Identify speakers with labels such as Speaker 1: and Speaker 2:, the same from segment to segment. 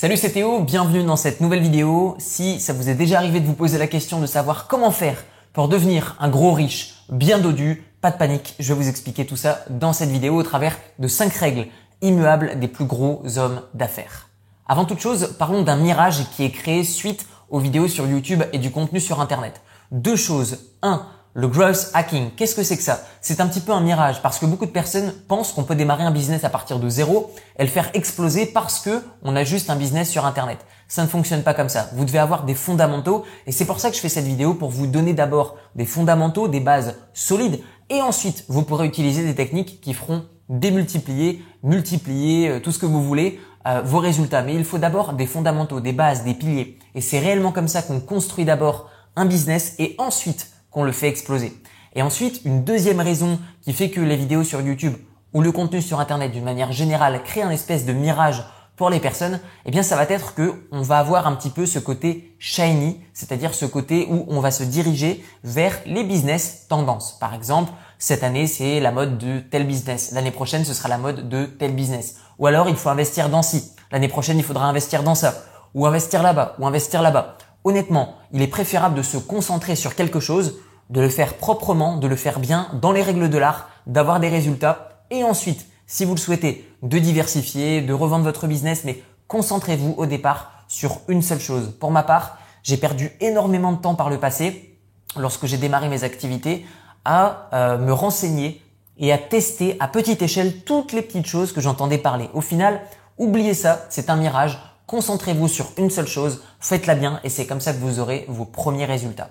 Speaker 1: Salut c'est Théo, bienvenue dans cette nouvelle vidéo. Si ça vous est déjà arrivé de vous poser la question de savoir comment faire pour devenir un gros riche, bien dodu, pas de panique, je vais vous expliquer tout ça dans cette vidéo au travers de 5 règles immuables des plus gros hommes d'affaires. Avant toute chose, parlons d'un mirage qui est créé suite aux vidéos sur YouTube et du contenu sur Internet. Deux choses. Un, le growth hacking, qu'est-ce que c'est que ça? C'est un petit peu un mirage parce que beaucoup de personnes pensent qu'on peut démarrer un business à partir de zéro et le faire exploser parce que on a juste un business sur internet. Ça ne fonctionne pas comme ça. Vous devez avoir des fondamentaux et c'est pour ça que je fais cette vidéo pour vous donner d'abord des fondamentaux, des bases solides et ensuite vous pourrez utiliser des techniques qui feront démultiplier, multiplier, euh, tout ce que vous voulez euh, vos résultats. Mais il faut d'abord des fondamentaux, des bases, des piliers et c'est réellement comme ça qu'on construit d'abord un business et ensuite qu'on le fait exploser. Et ensuite, une deuxième raison qui fait que les vidéos sur YouTube ou le contenu sur Internet d'une manière générale crée un espèce de mirage pour les personnes, eh bien ça va être que on va avoir un petit peu ce côté shiny, c'est-à-dire ce côté où on va se diriger vers les business tendances. Par exemple, cette année c'est la mode de tel business, l'année prochaine ce sera la mode de tel business. Ou alors il faut investir dans ci, l'année prochaine il faudra investir dans ça, ou investir là-bas, ou investir là-bas honnêtement, il est préférable de se concentrer sur quelque chose, de le faire proprement, de le faire bien dans les règles de l'art, d'avoir des résultats et ensuite, si vous le souhaitez, de diversifier, de revendre votre business, mais concentrez-vous au départ sur une seule chose. Pour ma part, j'ai perdu énormément de temps par le passé, lorsque j'ai démarré mes activités, à euh, me renseigner et à tester à petite échelle toutes les petites choses que j'entendais parler. Au final, oubliez ça, c'est un mirage. Concentrez-vous sur une seule chose, faites-la bien et c'est comme ça que vous aurez vos premiers résultats.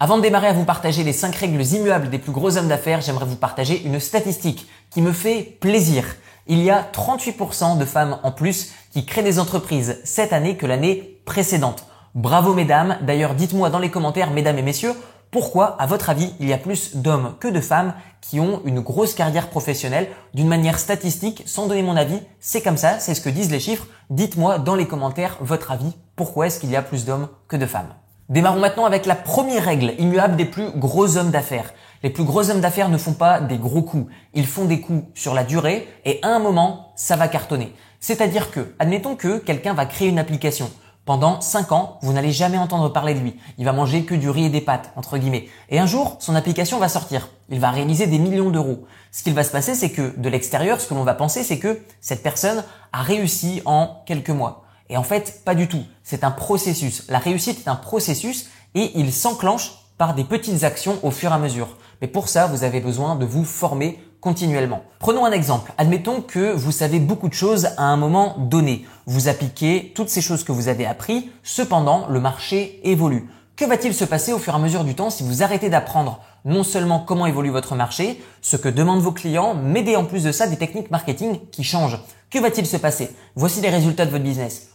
Speaker 1: Avant de démarrer à vous partager les 5 règles immuables des plus gros hommes d'affaires, j'aimerais vous partager une statistique qui me fait plaisir. Il y a 38% de femmes en plus qui créent des entreprises cette année que l'année précédente. Bravo mesdames, d'ailleurs dites-moi dans les commentaires mesdames et messieurs, pourquoi, à votre avis, il y a plus d'hommes que de femmes qui ont une grosse carrière professionnelle d'une manière statistique, sans donner mon avis C'est comme ça, c'est ce que disent les chiffres. Dites-moi dans les commentaires votre avis. Pourquoi est-ce qu'il y a plus d'hommes que de femmes? Démarrons maintenant avec la première règle immuable des plus gros hommes d'affaires. Les plus gros hommes d'affaires ne font pas des gros coups, ils font des coups sur la durée et à un moment, ça va cartonner. C'est-à-dire que, admettons que quelqu'un va créer une application. Pendant 5 ans, vous n'allez jamais entendre parler de lui. Il va manger que du riz et des pâtes, entre guillemets. Et un jour, son application va sortir. Il va réaliser des millions d'euros. Ce qu'il va se passer, c'est que de l'extérieur, ce que l'on va penser, c'est que cette personne a réussi en quelques mois. Et en fait, pas du tout. C'est un processus. La réussite est un processus et il s'enclenche par des petites actions au fur et à mesure. Mais pour ça, vous avez besoin de vous former continuellement. Prenons un exemple. Admettons que vous savez beaucoup de choses à un moment donné. Vous appliquez toutes ces choses que vous avez appris, cependant le marché évolue. Que va-t-il se passer au fur et à mesure du temps si vous arrêtez d'apprendre non seulement comment évolue votre marché, ce que demandent vos clients, mais en plus de ça des techniques marketing qui changent? Que va-t-il se passer? Voici les résultats de votre business.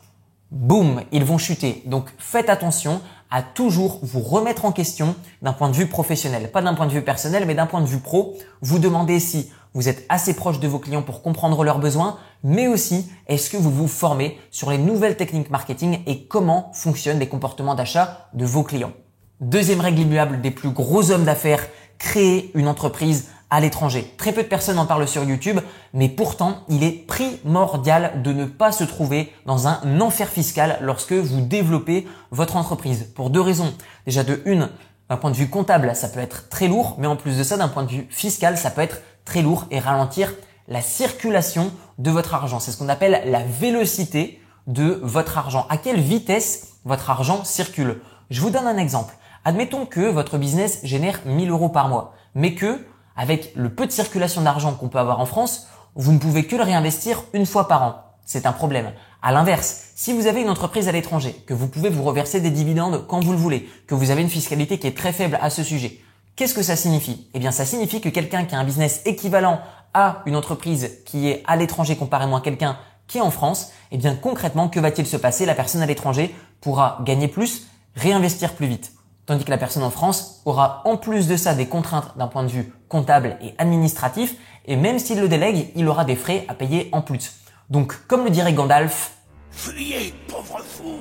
Speaker 1: Boum, ils vont chuter. Donc faites attention à toujours vous remettre en question d'un point de vue professionnel. Pas d'un point de vue personnel, mais d'un point de vue pro. Vous demandez si vous êtes assez proche de vos clients pour comprendre leurs besoins, mais aussi est-ce que vous vous formez sur les nouvelles techniques marketing et comment fonctionnent les comportements d'achat de vos clients? Deuxième règle immuable des plus gros hommes d'affaires, créer une entreprise à l'étranger. Très peu de personnes en parlent sur YouTube, mais pourtant, il est primordial de ne pas se trouver dans un enfer fiscal lorsque vous développez votre entreprise. Pour deux raisons. Déjà de une, d'un point de vue comptable, ça peut être très lourd, mais en plus de ça, d'un point de vue fiscal, ça peut être très lourd et ralentir la circulation de votre argent. C'est ce qu'on appelle la vélocité de votre argent. À quelle vitesse votre argent circule? Je vous donne un exemple. Admettons que votre business génère 1000 euros par mois, mais que avec le peu de circulation d'argent qu'on peut avoir en France, vous ne pouvez que le réinvestir une fois par an. C'est un problème. À l'inverse, si vous avez une entreprise à l'étranger, que vous pouvez vous reverser des dividendes quand vous le voulez, que vous avez une fiscalité qui est très faible à ce sujet, qu'est-ce que ça signifie? Eh bien, ça signifie que quelqu'un qui a un business équivalent à une entreprise qui est à l'étranger comparément à quelqu'un qui est en France, eh bien, concrètement, que va-t-il se passer? La personne à l'étranger pourra gagner plus, réinvestir plus vite. Tandis que la personne en France aura en plus de ça des contraintes d'un point de vue comptable et administratif, et même s'il le délègue, il aura des frais à payer en plus. Donc, comme le dirait Gandalf, Fuyez, pauvre fou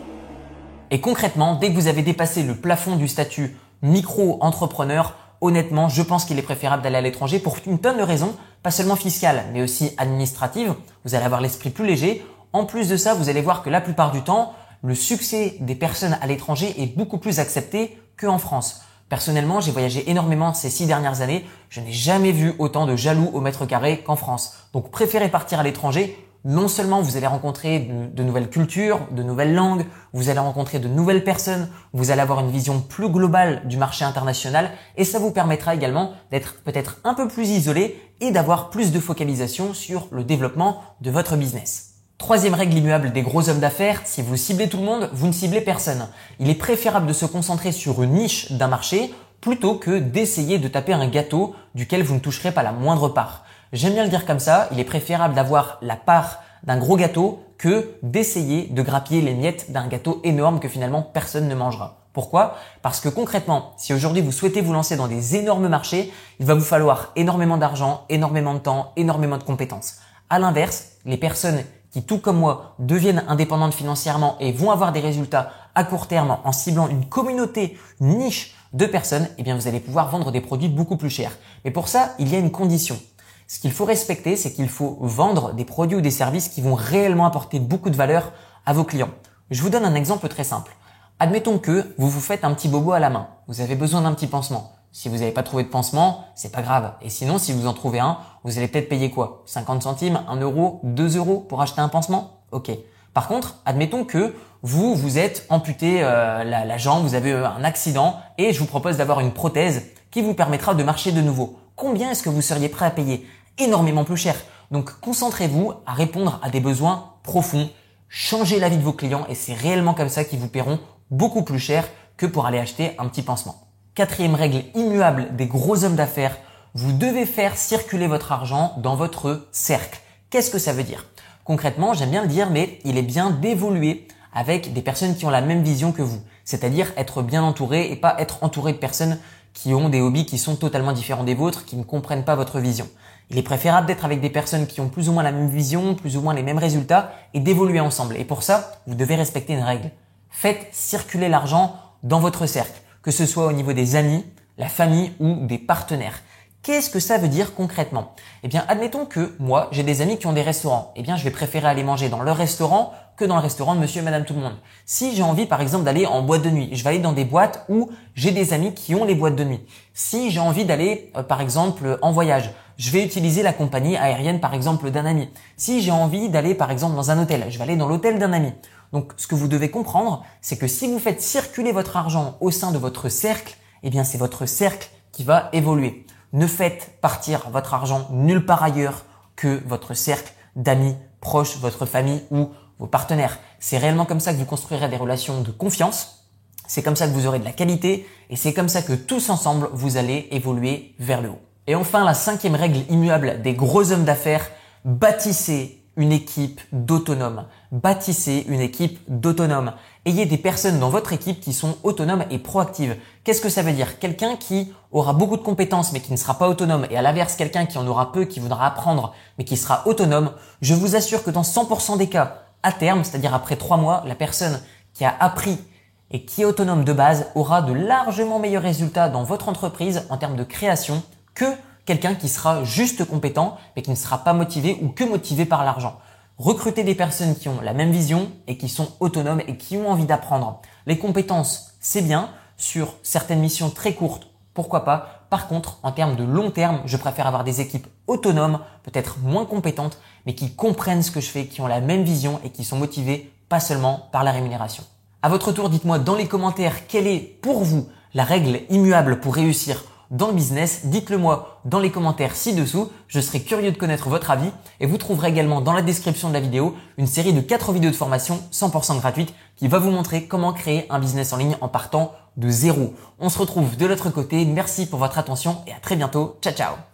Speaker 1: Et concrètement, dès que vous avez dépassé le plafond du statut micro-entrepreneur, honnêtement, je pense qu'il est préférable d'aller à l'étranger pour une tonne de raisons, pas seulement fiscales, mais aussi administratives. Vous allez avoir l'esprit plus léger. En plus de ça, vous allez voir que la plupart du temps, le succès des personnes à l'étranger est beaucoup plus accepté qu'en France. Personnellement, j'ai voyagé énormément ces six dernières années. Je n'ai jamais vu autant de jaloux au mètre carré qu'en France. Donc préférez partir à l'étranger. Non seulement vous allez rencontrer de, nouvelles cultures, de nouvelles langues, vous allez rencontrer de nouvelles personnes, vous allez avoir une vision plus globale du marché international et ça vous permettra également d'être peut-être un peu plus isolé et d'avoir plus de focalisation sur le développement de votre business. Troisième règle immuable des gros hommes d'affaires, si vous ciblez tout le monde, vous ne ciblez personne. Il est préférable de se concentrer sur une niche d'un marché plutôt que d'essayer de taper un gâteau duquel vous ne toucherez pas la moindre part. J'aime bien le dire comme ça, il est préférable d'avoir la part d'un gros gâteau que d'essayer de grappiller les miettes d'un gâteau énorme que finalement personne ne mangera. Pourquoi? Parce que concrètement, si aujourd'hui vous souhaitez vous lancer dans des énormes marchés, il va vous falloir énormément d'argent, énormément de temps, énormément de compétences. À l'inverse, les personnes qui, tout comme moi, deviennent indépendantes financièrement et vont avoir des résultats à court terme en ciblant une communauté, niche de personnes, eh bien, vous allez pouvoir vendre des produits beaucoup plus chers. Mais pour ça, il y a une condition. Ce qu'il faut respecter, c'est qu'il faut vendre des produits ou des services qui vont réellement apporter beaucoup de valeur à vos clients. Je vous donne un exemple très simple. Admettons que vous vous faites un petit bobo à la main. Vous avez besoin d'un petit pansement. Si vous n'avez pas trouvé de pansement, c'est pas grave. Et sinon, si vous en trouvez un, vous allez peut-être payer quoi? 50 centimes, 1 euro, 2 euros pour acheter un pansement? Ok. Par contre, admettons que vous, vous êtes amputé euh, la, la, jambe, vous avez un accident et je vous propose d'avoir une prothèse qui vous permettra de marcher de nouveau. Combien est-ce que vous seriez prêt à payer? Énormément plus cher. Donc concentrez-vous à répondre à des besoins profonds, changez la vie de vos clients et c'est réellement comme ça qu'ils vous paieront beaucoup plus cher que pour aller acheter un petit pansement. Quatrième règle immuable des gros hommes d'affaires, vous devez faire circuler votre argent dans votre cercle. Qu'est-ce que ça veut dire? Concrètement, j'aime bien le dire, mais il est bien d'évoluer avec des personnes qui ont la même vision que vous. C'est-à-dire être bien entouré et pas être entouré de personnes qui ont des hobbies qui sont totalement différents des vôtres, qui ne comprennent pas votre vision. Il est préférable d'être avec des personnes qui ont plus ou moins la même vision, plus ou moins les mêmes résultats et d'évoluer ensemble. Et pour ça, vous devez respecter une règle. Faites circuler l'argent dans votre cercle que ce soit au niveau des amis, la famille ou des partenaires. Qu'est-ce que ça veut dire concrètement? Eh bien, admettons que moi, j'ai des amis qui ont des restaurants. Eh bien, je vais préférer aller manger dans leur restaurant que dans le restaurant de monsieur et madame tout le monde. Si j'ai envie, par exemple, d'aller en boîte de nuit, je vais aller dans des boîtes où j'ai des amis qui ont les boîtes de nuit. Si j'ai envie d'aller, euh, par exemple, en voyage, je vais utiliser la compagnie aérienne, par exemple, d'un ami. Si j'ai envie d'aller, par exemple, dans un hôtel, je vais aller dans l'hôtel d'un ami. Donc, ce que vous devez comprendre, c'est que si vous faites circuler votre argent au sein de votre cercle, eh bien, c'est votre cercle qui va évoluer. Ne faites partir votre argent nulle part ailleurs que votre cercle d'amis proches, votre famille ou vos partenaires. C'est réellement comme ça que vous construirez des relations de confiance. C'est comme ça que vous aurez de la qualité et c'est comme ça que tous ensemble, vous allez évoluer vers le haut. Et enfin, la cinquième règle immuable des gros hommes d'affaires, bâtissez une équipe d'autonomes. Bâtissez une équipe d'autonomes. Ayez des personnes dans votre équipe qui sont autonomes et proactives. Qu'est-ce que ça veut dire? Quelqu'un qui aura beaucoup de compétences mais qui ne sera pas autonome et à l'inverse quelqu'un qui en aura peu, qui voudra apprendre mais qui sera autonome, je vous assure que dans 100% des cas, à terme, c'est-à-dire après 3 mois, la personne qui a appris et qui est autonome de base aura de largement meilleurs résultats dans votre entreprise en termes de création que quelqu'un qui sera juste compétent mais qui ne sera pas motivé ou que motivé par l'argent. Recrutez des personnes qui ont la même vision et qui sont autonomes et qui ont envie d'apprendre. Les compétences, c'est bien. Sur certaines missions très courtes, pourquoi pas. Par contre, en termes de long terme, je préfère avoir des équipes autonomes, peut-être moins compétentes, mais qui comprennent ce que je fais, qui ont la même vision et qui sont motivées pas seulement par la rémunération. À votre tour, dites-moi dans les commentaires quelle est pour vous la règle immuable pour réussir dans le business Dites-le moi dans les commentaires ci-dessous. Je serai curieux de connaître votre avis et vous trouverez également dans la description de la vidéo une série de 4 vidéos de formation 100% gratuites qui va vous montrer comment créer un business en ligne en partant de zéro. On se retrouve de l'autre côté. Merci pour votre attention et à très bientôt. Ciao ciao